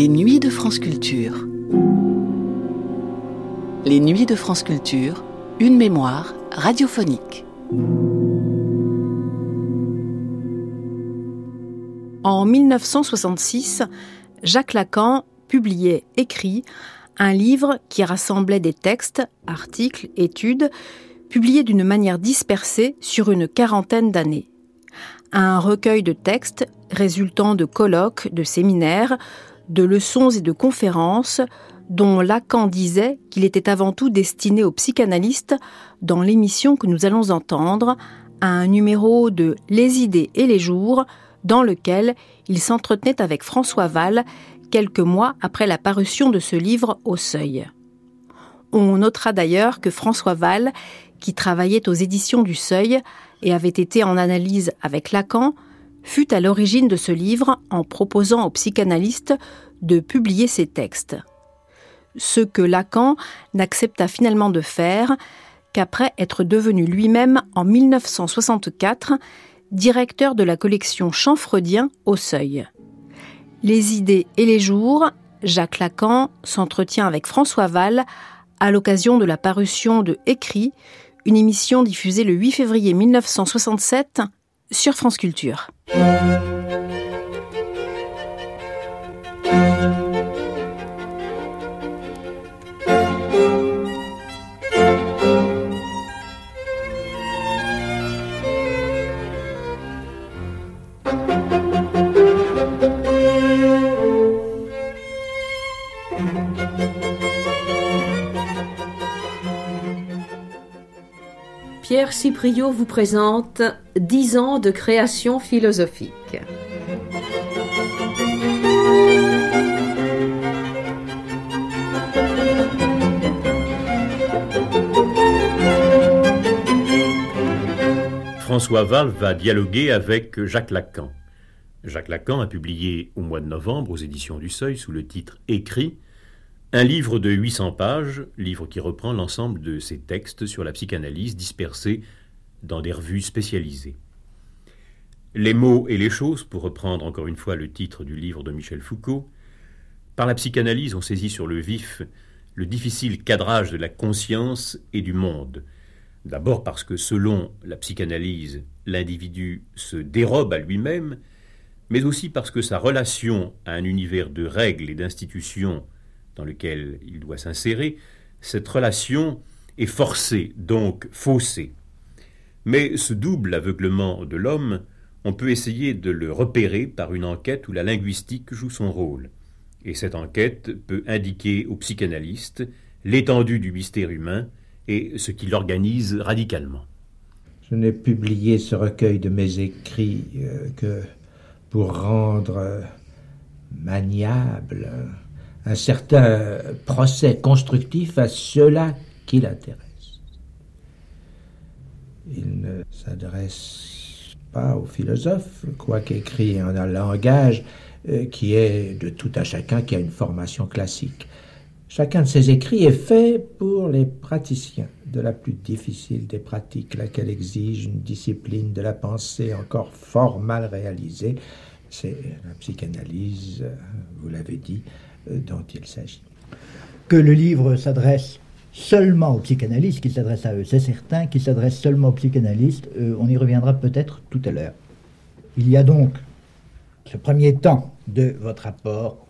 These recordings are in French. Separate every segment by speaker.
Speaker 1: Les nuits de France Culture. Les nuits de France Culture, une mémoire radiophonique.
Speaker 2: En 1966, Jacques Lacan publiait écrit un livre qui rassemblait des textes, articles, études, publiés d'une manière dispersée sur une quarantaine d'années. Un recueil de textes résultant de colloques, de séminaires, de leçons et de conférences dont Lacan disait qu'il était avant tout destiné aux psychanalystes dans l'émission que nous allons entendre, un numéro de Les idées et les jours, dans lequel il s'entretenait avec François Val quelques mois après la parution de ce livre au Seuil. On notera d'ailleurs que François Val, qui travaillait aux éditions du Seuil et avait été en analyse avec Lacan, fut à l'origine de ce livre en proposant aux psychanalystes de publier ses textes. Ce que Lacan n'accepta finalement de faire qu'après être devenu lui-même en 1964 directeur de la collection Champfreudien au Seuil. Les idées et les jours, Jacques Lacan s'entretient avec François Val à l'occasion de la parution de Écrit, une émission diffusée le 8 février 1967 sur France Culture.
Speaker 3: Pierre Cipriot vous présente 10 ans de création philosophique.
Speaker 4: François Val va dialoguer avec Jacques Lacan. Jacques Lacan a publié au mois de novembre aux éditions du Seuil sous le titre Écrit un livre de 800 pages, livre qui reprend l'ensemble de ses textes sur la psychanalyse dispersés dans des revues spécialisées. Les mots et les choses, pour reprendre encore une fois le titre du livre de Michel Foucault, par la psychanalyse on saisit sur le vif le difficile cadrage de la conscience et du monde. D'abord parce que selon la psychanalyse, l'individu se dérobe à lui-même, mais aussi parce que sa relation à un univers de règles et d'institutions dans lequel il doit s'insérer, cette relation est forcée, donc faussée. Mais ce double aveuglement de l'homme, on peut essayer de le repérer par une enquête où la linguistique joue son rôle. Et cette enquête peut indiquer aux psychanalystes l'étendue du mystère humain et ce qui l'organise radicalement.
Speaker 5: Je n'ai publié ce recueil de mes écrits euh, que pour rendre euh, maniable un certain procès constructif à ceux-là qui l'intéressent. Il ne s'adresse pas aux philosophes, quoique écrit en un langage euh, qui est de tout à chacun qui a une formation classique. Chacun de ces écrits est fait pour les praticiens de la plus difficile des pratiques, laquelle exige une discipline de la pensée encore fort mal réalisée. C'est la psychanalyse, vous l'avez dit, euh, dont il s'agit.
Speaker 6: Que le livre s'adresse seulement aux psychanalystes, qu'il s'adresse à eux, c'est certain, qu'il s'adresse seulement aux psychanalystes, euh, on y reviendra peut-être tout à l'heure. Il y a donc ce premier temps de votre rapport,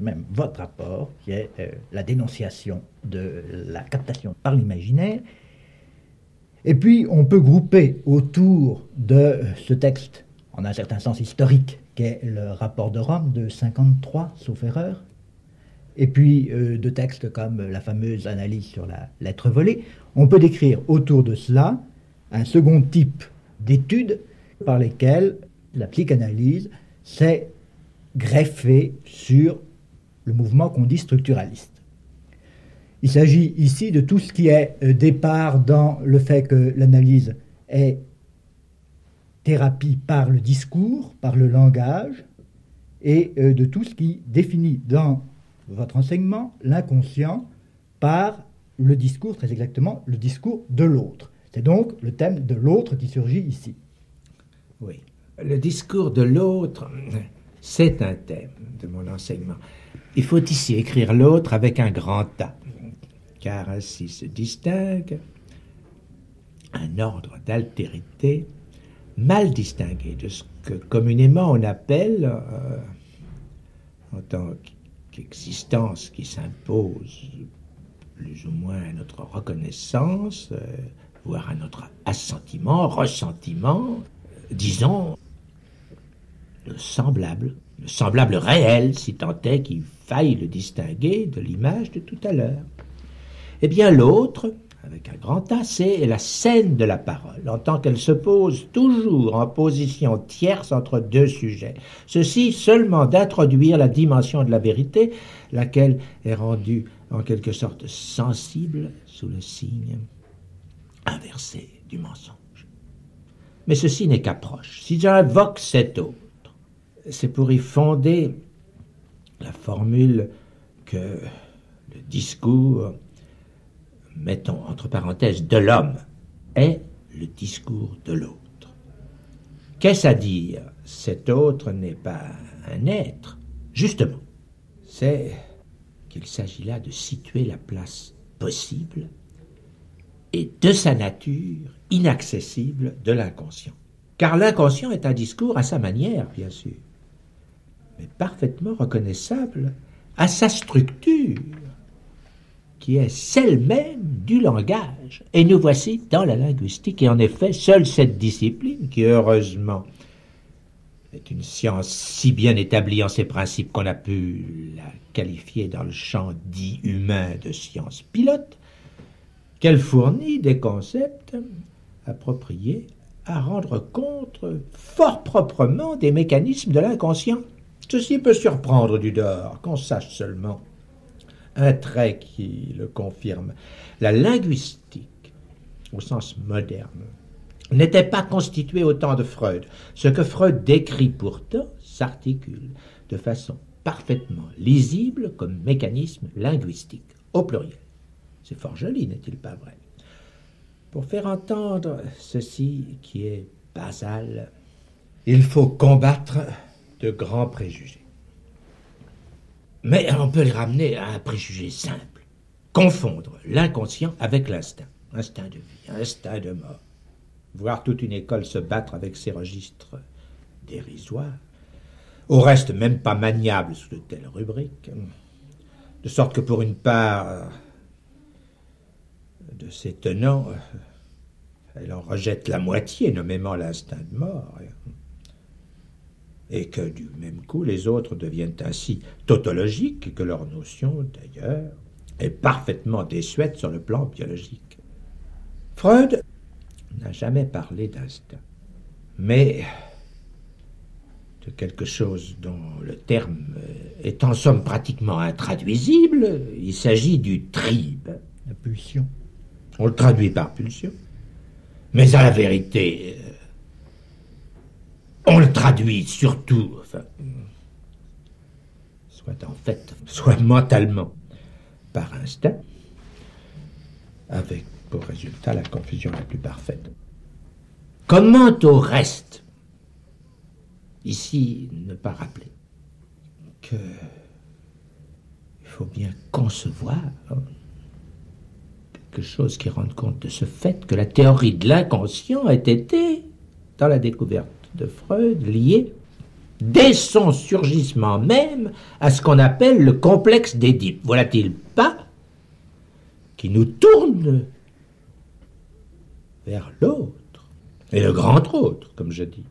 Speaker 6: même votre rapport, qui est euh, la dénonciation de la captation par l'imaginaire. Et puis, on peut grouper autour de ce texte, en un certain sens historique, qu'est le rapport de Rome de 53, sauf erreur, et puis euh, de textes comme la fameuse analyse sur la lettre volée, on peut décrire autour de cela un second type d'études par lesquelles la psychanalyse s'est greffée sur le mouvement qu'on dit structuraliste. Il s'agit ici de tout ce qui est euh, départ dans le fait que l'analyse est thérapie par le discours, par le langage, et euh, de tout ce qui définit dans votre enseignement l'inconscient par le discours, très exactement, le discours de l'autre. C'est donc le thème de l'autre qui surgit ici.
Speaker 5: Oui. Le discours de l'autre, C'est un thème de mon enseignement. Il faut ici écrire l'autre avec un grand A, car ainsi se distingue un ordre d'altérité mal distingué de ce que communément on appelle, euh, en tant qu'existence qui s'impose plus ou moins à notre reconnaissance, euh, voire à notre assentiment, ressentiment, disons, le semblable, le semblable réel, si tant est qu'il faille le distinguer de l'image de tout à l'heure. Eh bien l'autre, avec un grand A, c'est la scène de la parole, en tant qu'elle se pose toujours en position tierce entre deux sujets. Ceci seulement d'introduire la dimension de la vérité, laquelle est rendue en quelque sorte sensible sous le signe inversé du mensonge. Mais ceci n'est qu'approche. Si j'invoque cet autre, c'est pour y fonder la formule que le discours, mettons entre parenthèses, de l'homme est le discours de l'autre. Qu'est-ce à dire? Cet autre n'est pas un être. Justement, c'est qu'il s'agit là de situer la place possible et de sa nature inaccessible de l'inconscient. Car l'inconscient est un discours à sa manière, bien sûr, mais parfaitement reconnaissable à sa structure, qui est celle même du langage. Et nous voici dans la linguistique, et en effet, seule cette discipline, qui heureusement est une science si bien établie en ses principes qu'on a pu la qualifier dans le champ dit humain de science pilote, qu'elle fournit des concepts appropriés à rendre compte fort proprement des mécanismes de l'inconscient. Ceci peut surprendre du dehors, qu'on sache seulement un trait qui le confirme. La linguistique, au sens moderne, n'était pas constituée au temps de Freud. Ce que Freud décrit pourtant s'articule de façon parfaitement lisible comme mécanisme linguistique, au pluriel. C'est fort joli, n'est-il pas vrai? Pour faire entendre ceci qui est basal, il faut combattre de grands préjugés. Mais on peut les ramener à un préjugé simple. Confondre l'inconscient avec l'instinct. Instinct de vie, instinct de mort. Voir toute une école se battre avec ces registres dérisoires, au reste même pas maniables sous de telles rubriques. De sorte que pour une part, de ces tenants, elle en rejette la moitié, nommément l'instinct de mort. Et que du même coup, les autres deviennent ainsi tautologiques, que leur notion, d'ailleurs, est parfaitement désuète sur le plan biologique. Freud n'a jamais parlé d'instinct, mais de quelque chose dont le terme est en somme pratiquement intraduisible, il s'agit du tribe.
Speaker 6: La pulsion.
Speaker 5: On le traduit par pulsion. Mais à la vérité, on le traduit surtout, soit en fait, soit mentalement, par instinct, avec pour résultat la confusion la plus parfaite. Comment au reste, ici ne pas rappeler que il faut bien concevoir quelque chose qui rende compte de ce fait que la théorie de l'inconscient a été, dans la découverte de Freud, liée, dès son surgissement même, à ce qu'on appelle le complexe d'Édipe. Voilà-t-il pas qui nous tourne vers l'autre, et le grand autre, comme je dis.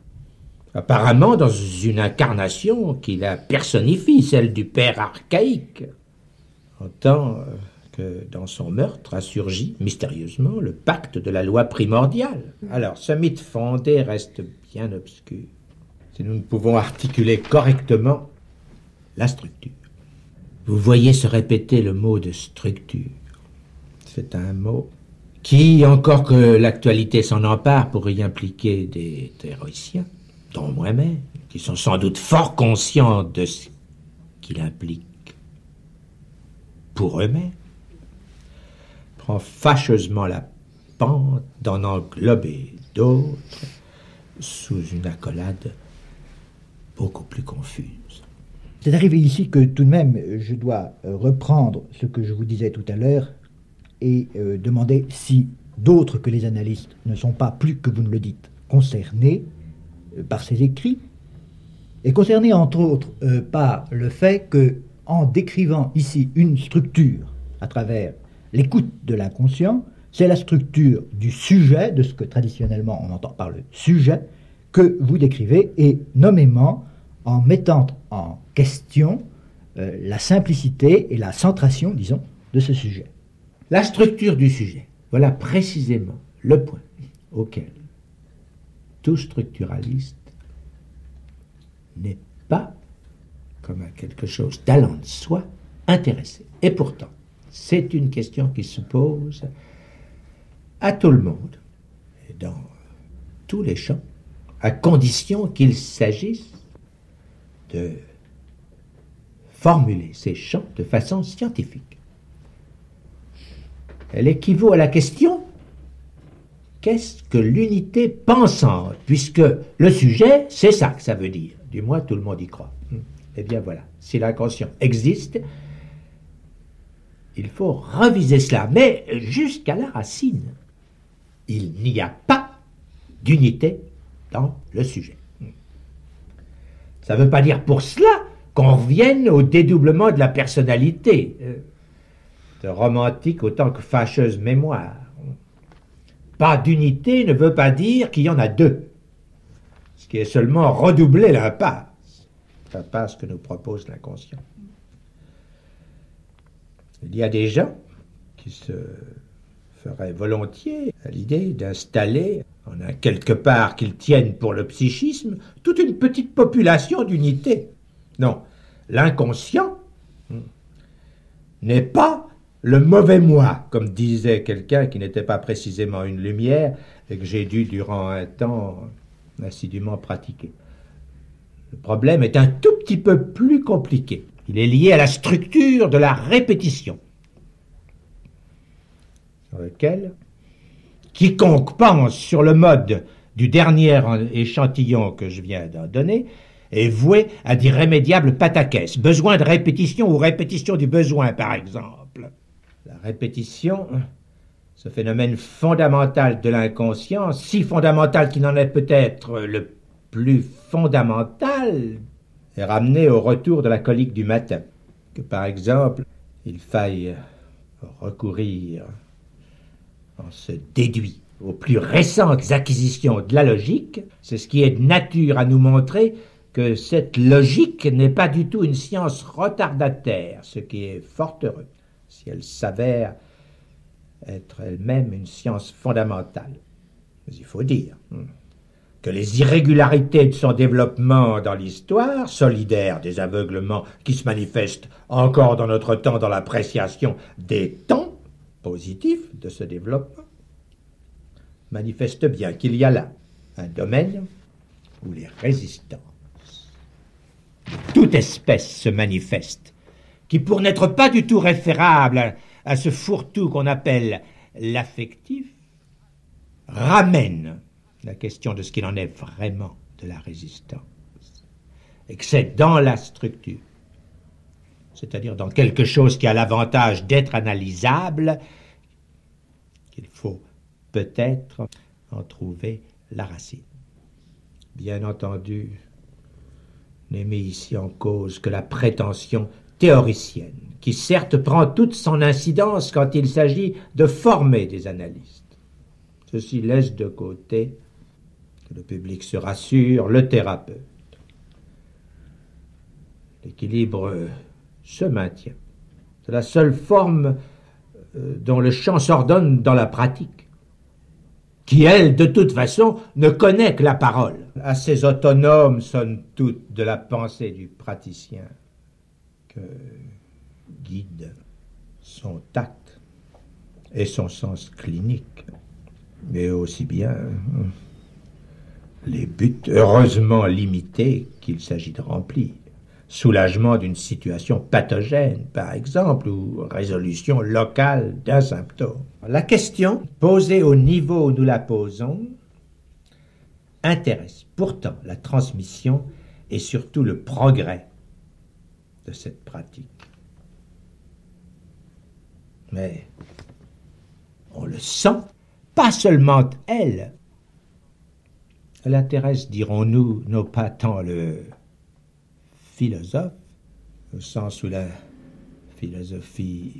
Speaker 5: Apparemment dans une incarnation qui la personnifie, celle du père archaïque, en tant que dans son meurtre a surgi mystérieusement le pacte de la loi primordiale. Alors, ce mythe fondé reste bien obscur si nous ne pouvons articuler correctement la structure. Vous voyez se répéter le mot de structure. C'est un mot qui, encore que l'actualité s'en empare pour y impliquer des théoriciens, dont moi-même, qui sont sans doute fort conscients de ce qu'il implique pour eux-mêmes, prend fâcheusement la pente d'en englober d'autres sous une accolade beaucoup plus confuse.
Speaker 6: C'est arrivé ici que tout de même, je dois euh, reprendre ce que je vous disais tout à l'heure et euh, demander si d'autres que les analystes ne sont pas, plus que vous ne le dites, concernés euh, par ces écrits, et concernés entre autres par le fait que, en décrivant ici une structure à travers l'écoute de l'inconscient, c'est la structure du sujet, de ce que traditionnellement on entend par le sujet, que vous décrivez, et nommément en mettant en question euh, la simplicité et la centration, disons, de ce sujet.
Speaker 5: La structure du sujet, voilà précisément le point auquel tout structuraliste n'est pas, comme à quelque chose d'allant de soi, intéressé. Et pourtant, c'est une question qui se pose à tout le monde, dans tous les champs, à condition qu'il s'agisse de formuler ces champs de façon scientifique. Elle équivaut à la question qu'est-ce que l'unité pensante Puisque le sujet, c'est ça que ça veut dire. Du moins, tout le monde y croit. Eh bien voilà, si l'inconscient existe, il faut reviser cela. Mais jusqu'à la racine, il n'y a pas d'unité dans le sujet. Ça ne veut pas dire pour cela qu'on revienne au dédoublement de la personnalité, euh, de romantique autant que fâcheuse mémoire. Pas d'unité ne veut pas dire qu'il y en a deux, ce qui est seulement redoubler l'impasse, l'impasse que nous propose l'inconscient. Il y a des gens qui se feraient volontiers à l'idée d'installer on a quelque part qu'ils tiennent pour le psychisme toute une petite population d'unité. Non, l'inconscient n'est pas le mauvais moi, comme disait quelqu'un qui n'était pas précisément une lumière et que j'ai dû durant un temps assidûment pratiquer. Le problème est un tout petit peu plus compliqué. Il est lié à la structure de la répétition, sur lequel Quiconque pense sur le mode du dernier échantillon que je viens d'en donner est voué à d'irrémédiables pataquès. Besoin de répétition ou répétition du besoin, par exemple. La répétition, ce phénomène fondamental de l'inconscient, si fondamental qu'il n'en est peut-être le plus fondamental, est ramené au retour de la colique du matin. Que par exemple, il faille recourir on se déduit aux plus récentes acquisitions de la logique, c'est ce qui est de nature à nous montrer que cette logique n'est pas du tout une science retardataire, ce qui est fort heureux, si elle s'avère être elle-même une science fondamentale. Mais il faut dire hmm, les irrégularités de son développement dans l'histoire, solidaires des aveuglements qui se manifestent encore dans notre temps dans l'appréciation des temps, positif de ce développement manifeste bien qu'il y a là un domaine où les résistances de toute espèce se manifestent, qui pour n'être pas du tout référable à, ce fourre-tout qu'on appelle l'affectif, ramène la question de ce qu'il en est vraiment de la résistance, et que c'est dans la structure c'est-à-dire dans quelque chose qui a l'avantage d'être analysable, qu'il faut peut-être en trouver la racine. Bien entendu, mis ici en cause que la prétention théoricienne, qui certes prend toute son incidence quand il s'agit de former des analystes. Ceci laisse de côté, le public se rassure, le thérapeute. L'équilibre se maintient. C'est la seule forme euh, dont le chant s'ordonne dans la pratique, qui, elle, de toute façon, ne connaît que la parole. Assez autonome sonne toute de la pensée du praticien, que guide son tact et son sens clinique, mais aussi bien euh, les buts heureusement limités qu'il s'agit de remplir soulagement d'une situation pathogène, par exemple, ou résolution locale d'un symptôme. La question, posée au niveau où nous la posons, intéresse pourtant la transmission et surtout le progrès de cette pratique. Mais on le sent, pas seulement elle. Elle intéresse, dirons-nous, non pas tant le philosophe, au sens où la philosophie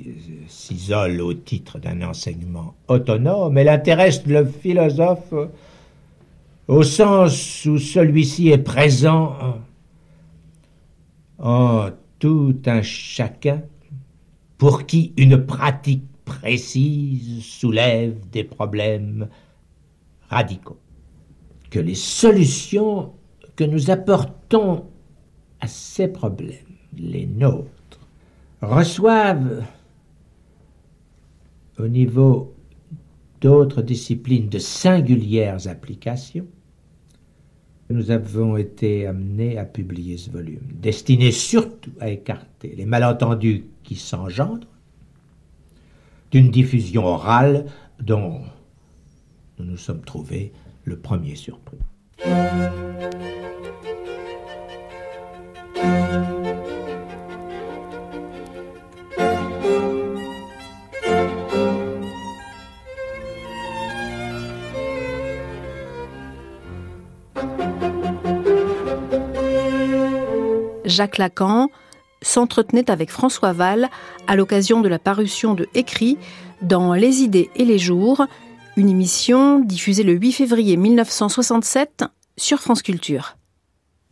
Speaker 5: s'isole au titre d'un enseignement autonome, elle intéresse le philosophe au sens où celui-ci est présent en tout un chacun pour qui une pratique précise soulève des problèmes radicaux. Que les solutions que nous apportons à ces problèmes, les nôtres, reçoivent au niveau d'autres disciplines de singulières applications, nous avons été amenés à publier ce volume, destiné surtout à écarter les malentendus qui s'engendrent d'une diffusion orale dont nous nous sommes trouvés le premier surpris.
Speaker 2: Jacques Lacan s'entretenait avec François Val à l'occasion de la parution de Écrit dans Les idées et les jours, une émission diffusée le 8 février 1967 sur France Culture.